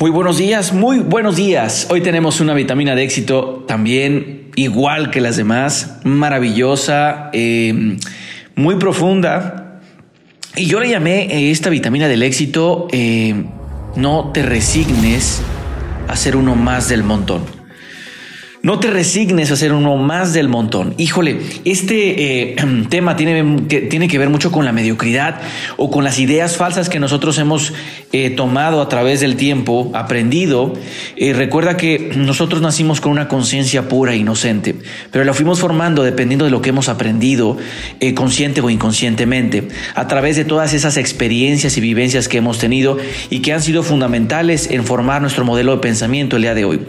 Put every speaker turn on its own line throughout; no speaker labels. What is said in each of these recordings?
Muy buenos días, muy buenos días. Hoy tenemos una vitamina de éxito también igual que las demás, maravillosa, eh, muy profunda. Y yo le llamé eh, esta vitamina del éxito, eh, no te resignes a ser uno más del montón. No te resignes a ser uno más del montón. Híjole, este eh, tema tiene que, tiene que ver mucho con la mediocridad o con las ideas falsas que nosotros hemos eh, tomado a través del tiempo, aprendido. Eh, recuerda que nosotros nacimos con una conciencia pura e inocente, pero la fuimos formando dependiendo de lo que hemos aprendido, consciente o inconscientemente, a través de todas esas experiencias y vivencias que hemos tenido y que han sido fundamentales en formar nuestro modelo de pensamiento el día de hoy.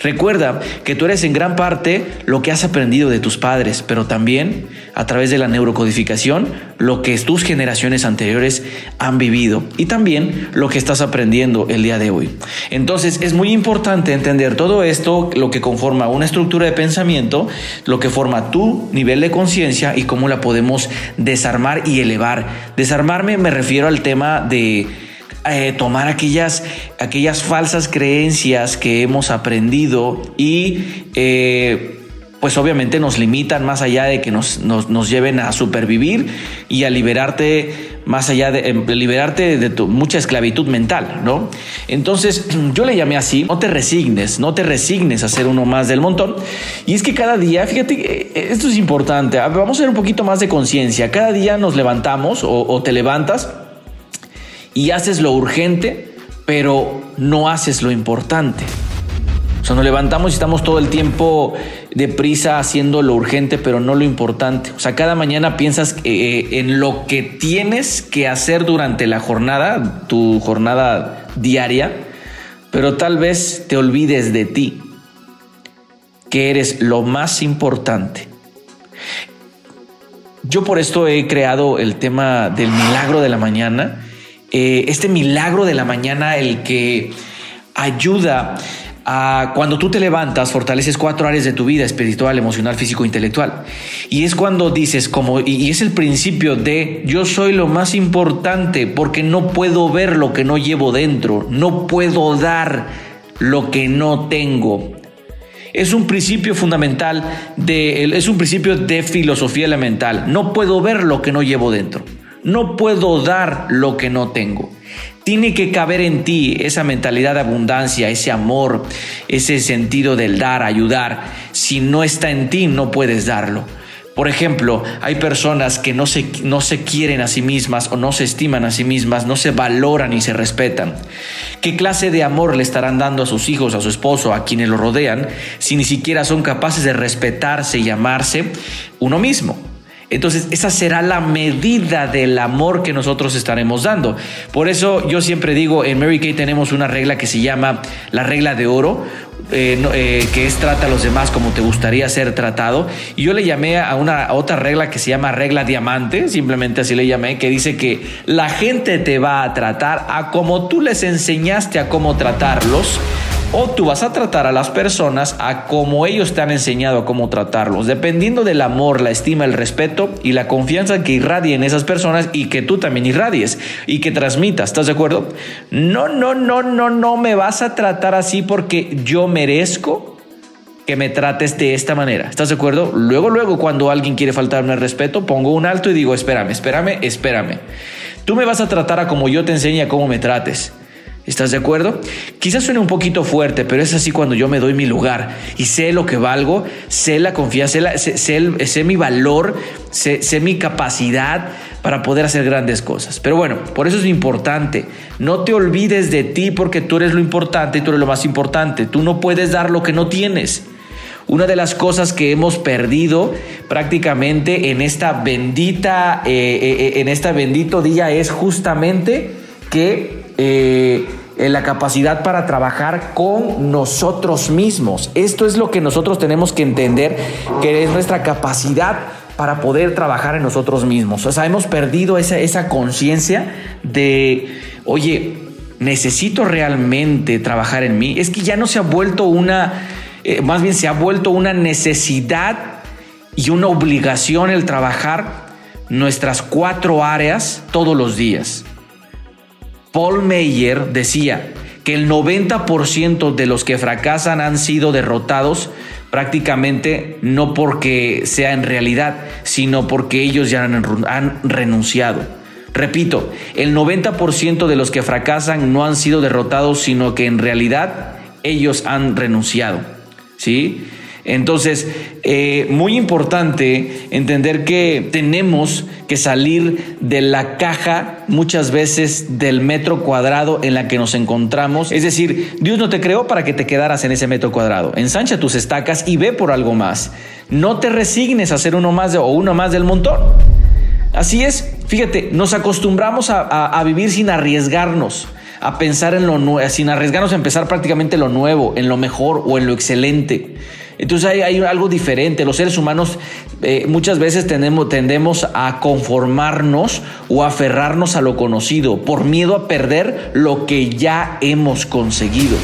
Recuerda que tú eres en gran parte lo que has aprendido de tus padres, pero también a través de la neurocodificación lo que tus generaciones anteriores han vivido y también lo que estás aprendiendo el día de hoy. Entonces es muy importante entender todo esto, lo que conforma una estructura de pensamiento, lo que forma tu nivel de conciencia y cómo la podemos desarmar y elevar. Desarmarme me refiero al tema de eh, tomar aquellas, aquellas falsas creencias que hemos aprendido y eh, pues obviamente nos limitan más allá de que nos, nos, lleven a supervivir y a liberarte más allá de em, liberarte de tu mucha esclavitud mental, ¿no? Entonces yo le llamé así, no te resignes, no te resignes a ser uno más del montón. Y es que cada día, fíjate, eh, esto es importante, vamos a hacer un poquito más de conciencia, cada día nos levantamos o te levantas y haces lo urgente, pero no haces lo importante. O sea, nos levantamos y estamos todo el tiempo deprisa haciendo lo urgente, pero no lo importante. O sea, cada mañana piensas eh, en lo que tienes que hacer durante la jornada, tu jornada diaria, pero tal vez te olvides de ti, que eres lo más importante. Yo por esto he creado el tema del milagro de la mañana eh, este milagro de la mañana, el que ayuda a cuando tú te levantas, fortaleces cuatro áreas de tu vida, espiritual, emocional, físico, intelectual. Y es cuando dices, como, y es el principio de yo soy lo más importante porque no puedo ver lo que no llevo dentro, no puedo dar lo que no tengo. Es un principio fundamental de, es un principio de filosofía elemental. No puedo ver lo que no llevo dentro. No puedo dar lo que no tengo. Tiene que caber en ti esa mentalidad de abundancia, ese amor, ese sentido del dar, ayudar. Si no está en ti, no puedes darlo. Por ejemplo, hay personas que no se, no se quieren a sí mismas o no se estiman a sí mismas, no se valoran y se respetan. ¿Qué clase de amor le estarán dando a sus hijos, a su esposo, a quienes lo rodean, si ni siquiera son capaces de respetarse y amarse uno mismo? Entonces, esa será la medida del amor que nosotros estaremos dando. Por eso yo siempre digo, en Mary Kay tenemos una regla que se llama la regla de oro, eh, eh, que es trata a los demás como te gustaría ser tratado. Y yo le llamé a una otra regla que se llama regla diamante, simplemente así le llamé, que dice que la gente te va a tratar a como tú les enseñaste a cómo tratarlos o tú vas a tratar a las personas a como ellos te han enseñado a cómo tratarlos, dependiendo del amor, la estima, el respeto y la confianza que irradien esas personas y que tú también irradies y que transmitas, ¿estás de acuerdo? No, no, no, no, no me vas a tratar así porque yo merezco que me trates de esta manera. ¿Estás de acuerdo? Luego, luego, cuando alguien quiere faltarme el respeto, pongo un alto y digo, espérame, espérame, espérame. Tú me vas a tratar a como yo te enseñe a cómo me trates. ¿Estás de acuerdo? Quizás suene un poquito fuerte, pero es así cuando yo me doy mi lugar y sé lo que valgo, sé la confianza, sé, mi valor, sé, sé, mi capacidad para poder hacer grandes cosas. Pero bueno, por eso es importante. No te olvides de ti porque tú eres lo importante y tú eres lo más importante. Tú no puedes dar lo que no tienes. Una de las cosas que hemos perdido prácticamente en esta bendita, eh, eh, eh, en esta bendito día es justamente que la capacidad para trabajar con nosotros mismos. Esto es lo que nosotros tenemos que entender, que es nuestra capacidad para poder trabajar en nosotros mismos. O sea, hemos perdido esa, esa conciencia de, oye, necesito realmente trabajar en mí. Es que ya no se ha vuelto una, eh, más bien se ha vuelto una necesidad y una obligación el trabajar nuestras cuatro áreas todos los días. Paul Meyer decía que el 90% de los que fracasan han sido derrotados prácticamente no porque sea en realidad, sino porque ellos ya han, han renunciado. Repito, el 90% de los que fracasan no han sido derrotados, sino que en realidad ellos han renunciado. ¿Sí? Entonces, eh, muy importante entender que tenemos que salir de la caja muchas veces del metro cuadrado en la que nos encontramos. Es decir, Dios no te creó para que te quedaras en ese metro cuadrado. Ensancha tus estacas y ve por algo más. No te resignes a ser uno más o uno más del montón. Así es, fíjate, nos acostumbramos a vivir sin arriesgarnos a pensar en lo nuevo, sin arriesgarnos a empezar prácticamente lo nuevo, en lo mejor o en lo excelente. Entonces hay, algo diferente. Los seres humanos eh, muchas veces tendemos a conformarnos o aferrarnos a lo conocido por miedo a perder lo que ya hemos conseguido.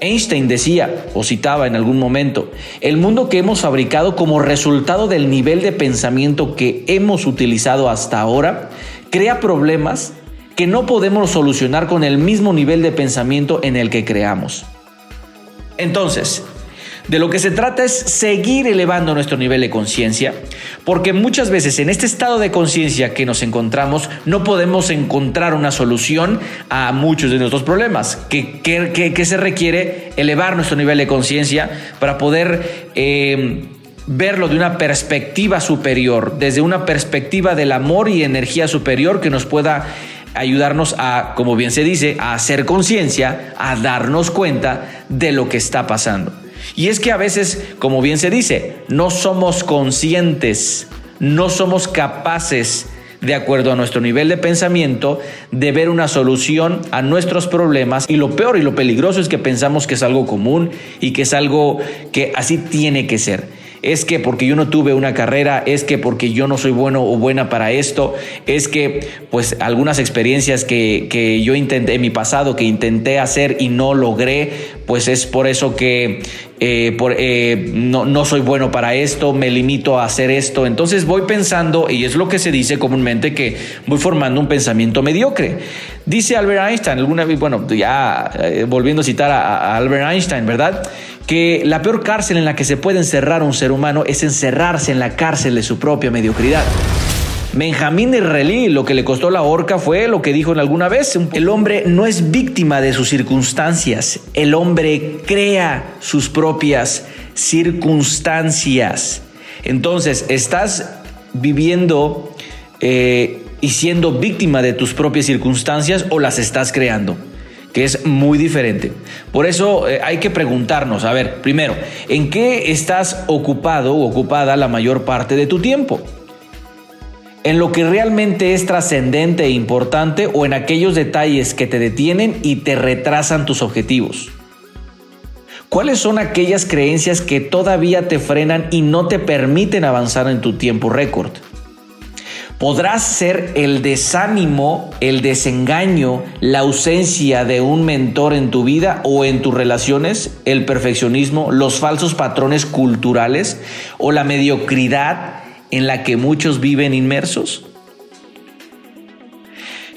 Einstein decía, o citaba en algún momento, el mundo que hemos fabricado como resultado del nivel de pensamiento que hemos utilizado hasta ahora crea problemas que no podemos solucionar con el mismo nivel de pensamiento en el que creamos. Entonces, de lo que se trata es seguir elevando nuestro nivel de conciencia, porque muchas veces en este estado de conciencia que nos encontramos no podemos encontrar una solución a muchos de nuestros problemas. ¿Qué, se requiere? Elevar nuestro nivel de conciencia para poder... Eh, verlo de una perspectiva superior, desde una perspectiva del amor y energía superior que nos pueda ayudarnos a, como bien se dice, a hacer conciencia, a darnos cuenta de lo que está pasando. Y es que a veces, como bien se dice, no somos conscientes, no somos capaces, de acuerdo a nuestro nivel de pensamiento, de ver una solución a nuestros problemas. Y lo peor y lo peligroso es que pensamos que es algo común y que es algo que así tiene que ser es que porque yo no tuve una carrera, es que porque yo no soy bueno o buena para esto, es que pues algunas experiencias que, yo intenté en mi pasado, que intenté hacer y no logré, pues es por eso que eh, eh, no, no, soy bueno para esto, me limito a hacer esto. Entonces voy pensando, y es lo que se dice comúnmente, que voy formando un pensamiento mediocre. Dice Albert Einstein, alguna vez, bueno, ya eh, volviendo a citar a Albert Einstein, ¿verdad? Que la peor cárcel en la que se puede encerrar un ser humano es encerrarse en la cárcel de su propia mediocridad. Benjamín Relí lo que le costó la horca fue lo que dijo en alguna vez, el hombre no es víctima de sus circunstancias, el hombre crea sus propias circunstancias. Entonces, estás viviendo eh, y siendo víctima de tus propias circunstancias o las estás creando que es muy diferente. Por eso eh, hay que preguntarnos, a ver, primero, ¿en qué estás ocupado o ocupada la mayor parte de tu tiempo? ¿En lo que realmente es trascendente e importante o en aquellos detalles que te detienen y te retrasan tus objetivos? ¿Cuáles son aquellas creencias que todavía te frenan y no te permiten avanzar en tu tiempo récord? Podrás ser el desánimo, el desengaño, la ausencia de un mentor en tu vida o en tus relaciones, el perfeccionismo, los falsos patrones culturales o la mediocridad en la que muchos viven inmersos?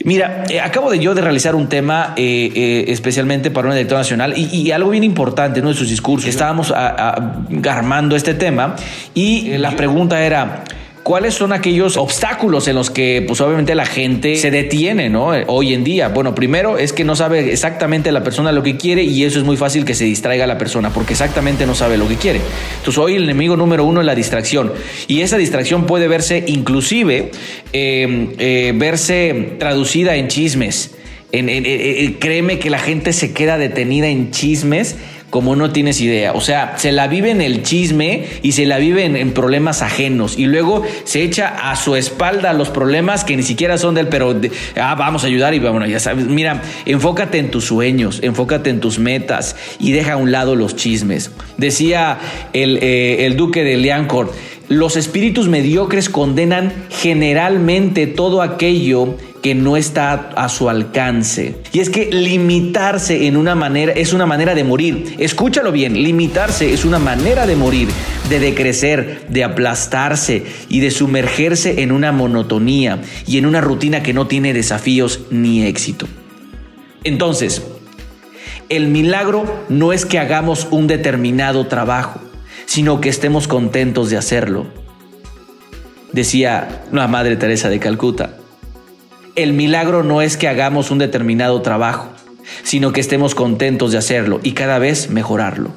Mira, eh, acabo de yo de realizar un tema eh, eh, especialmente para una directora nacional y, algo bien importante ¿no? de sus discursos. Estábamos armando este tema y la pregunta era, ¿Cuáles son aquellos obstáculos en los que, pues obviamente la gente se detiene, ¿no? Hoy en día. Bueno, primero es que no sabe exactamente la persona lo que quiere y eso es muy fácil que se distraiga la persona porque exactamente no sabe lo que quiere. Entonces hoy el enemigo número uno es la distracción y esa distracción puede verse inclusive, eh, eh, verse traducida en chismes. Créeme que la gente se queda detenida en chismes como no tienes idea. O sea, se la vive en el chisme y se la vive en, problemas ajenos. Y luego se echa a su espalda los problemas que ni siquiera son del, pero ah, vamos a ayudar y bueno, ya sabes. Mira, enfócate en tus sueños, enfócate en tus metas y deja a un lado los chismes. Decía el, eh, el duque de Liancourt, los espíritus mediocres condenan generalmente todo aquello que no está a su alcance. Y es que limitarse en una manera es una manera de morir. Escúchalo bien, limitarse es una manera de morir, de decrecer, de aplastarse y de sumergerse en una monotonía y en una rutina que no tiene desafíos ni éxito. Entonces, El milagro no es que hagamos un determinado trabajo, sino que estemos contentos de hacerlo. Decía la Madre Teresa de Calcuta. El milagro no es que hagamos un determinado trabajo, sino que estemos contentos de hacerlo y cada vez mejorarlo.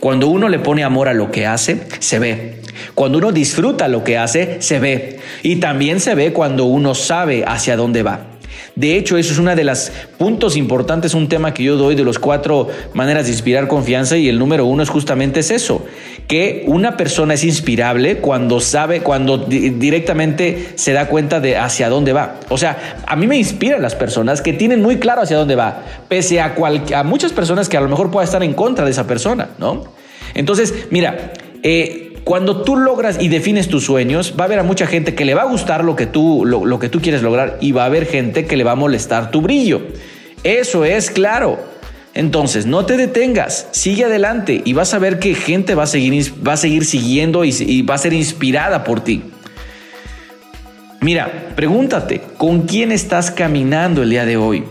Cuando uno le pone amor a lo que hace, se ve. Cuando uno disfruta lo que hace, se ve. Y también se ve cuando uno sabe hacia dónde va. De hecho, eso es uno de los puntos importantes, un tema que yo doy de los cuatro maneras de inspirar confianza y el número uno es justamente es eso, que una persona es inspirable cuando sabe, cuando directamente se da cuenta de hacia dónde va. O sea, a mí me inspiran las personas que tienen muy claro hacia dónde va, pese a, a muchas personas que a lo mejor puedan estar en contra de esa persona, ¿no? Entonces, mira, eh, cuando tú logras y defines tus sueños, va a haber a mucha gente que le va a gustar lo que tú, lo, que tú quieres lograr y va a haber gente que le va a molestar tu brillo. Eso es claro. Entonces, no te detengas, sigue adelante y vas a ver que gente va a seguir, va a seguir siguiendo y, y va a ser inspirada por ti. Mira, pregúntate, ¿con quién estás caminando el día de hoy?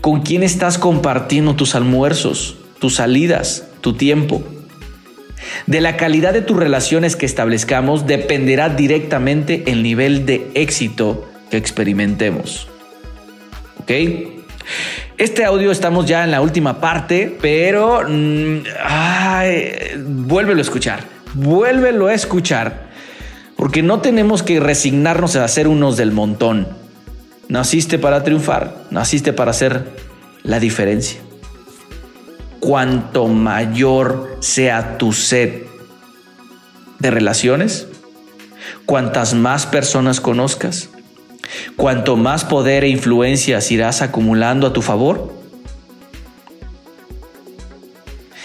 ¿Con quién estás compartiendo tus almuerzos, tus salidas, tu tiempo? De la calidad de tus relaciones que establezcamos dependerá directamente el nivel de éxito que experimentemos. ¿Ok? Este audio estamos ya en la última parte, pero mm, vuélvelo a escuchar, vuélvelo a escuchar, porque no tenemos que resignarnos a ser unos del montón. Naciste para triunfar, naciste para hacer la diferencia cuanto mayor sea tu sed de relaciones, cuantas más personas conozcas, cuanto más poder e influencias irás acumulando a tu favor,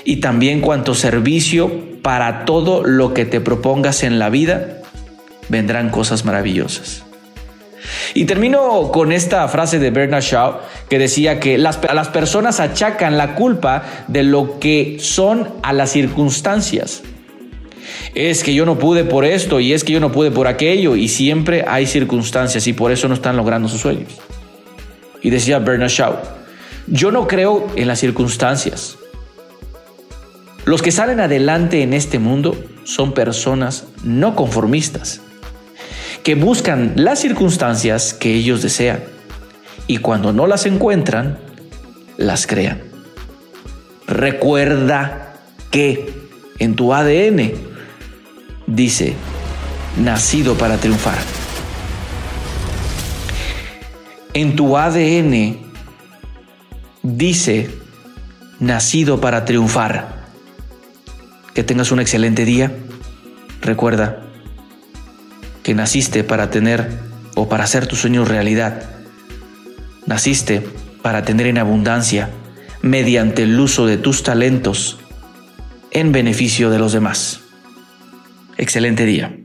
y también cuanto servicio para todo lo que te propongas en la vida, vendrán cosas maravillosas. Y termino con esta frase de Bernard Shaw que decía que las, las personas achacan la culpa de lo que son a las circunstancias. Es que yo no pude por esto y es que yo no pude por aquello y siempre hay circunstancias y por eso no están logrando sus sueños. Y decía Bernard Shaw, yo no creo en las circunstancias. Los que salen adelante en este mundo son personas no conformistas que buscan las circunstancias que ellos desean y cuando no las encuentran, las crean. Recuerda que en tu ADN dice, nacido para triunfar. En tu ADN dice, nacido para triunfar. Que tengas un excelente día. Recuerda, que naciste para tener o para hacer tus sueños realidad. Naciste para tener en abundancia mediante el uso de tus talentos en beneficio de los demás. Excelente día.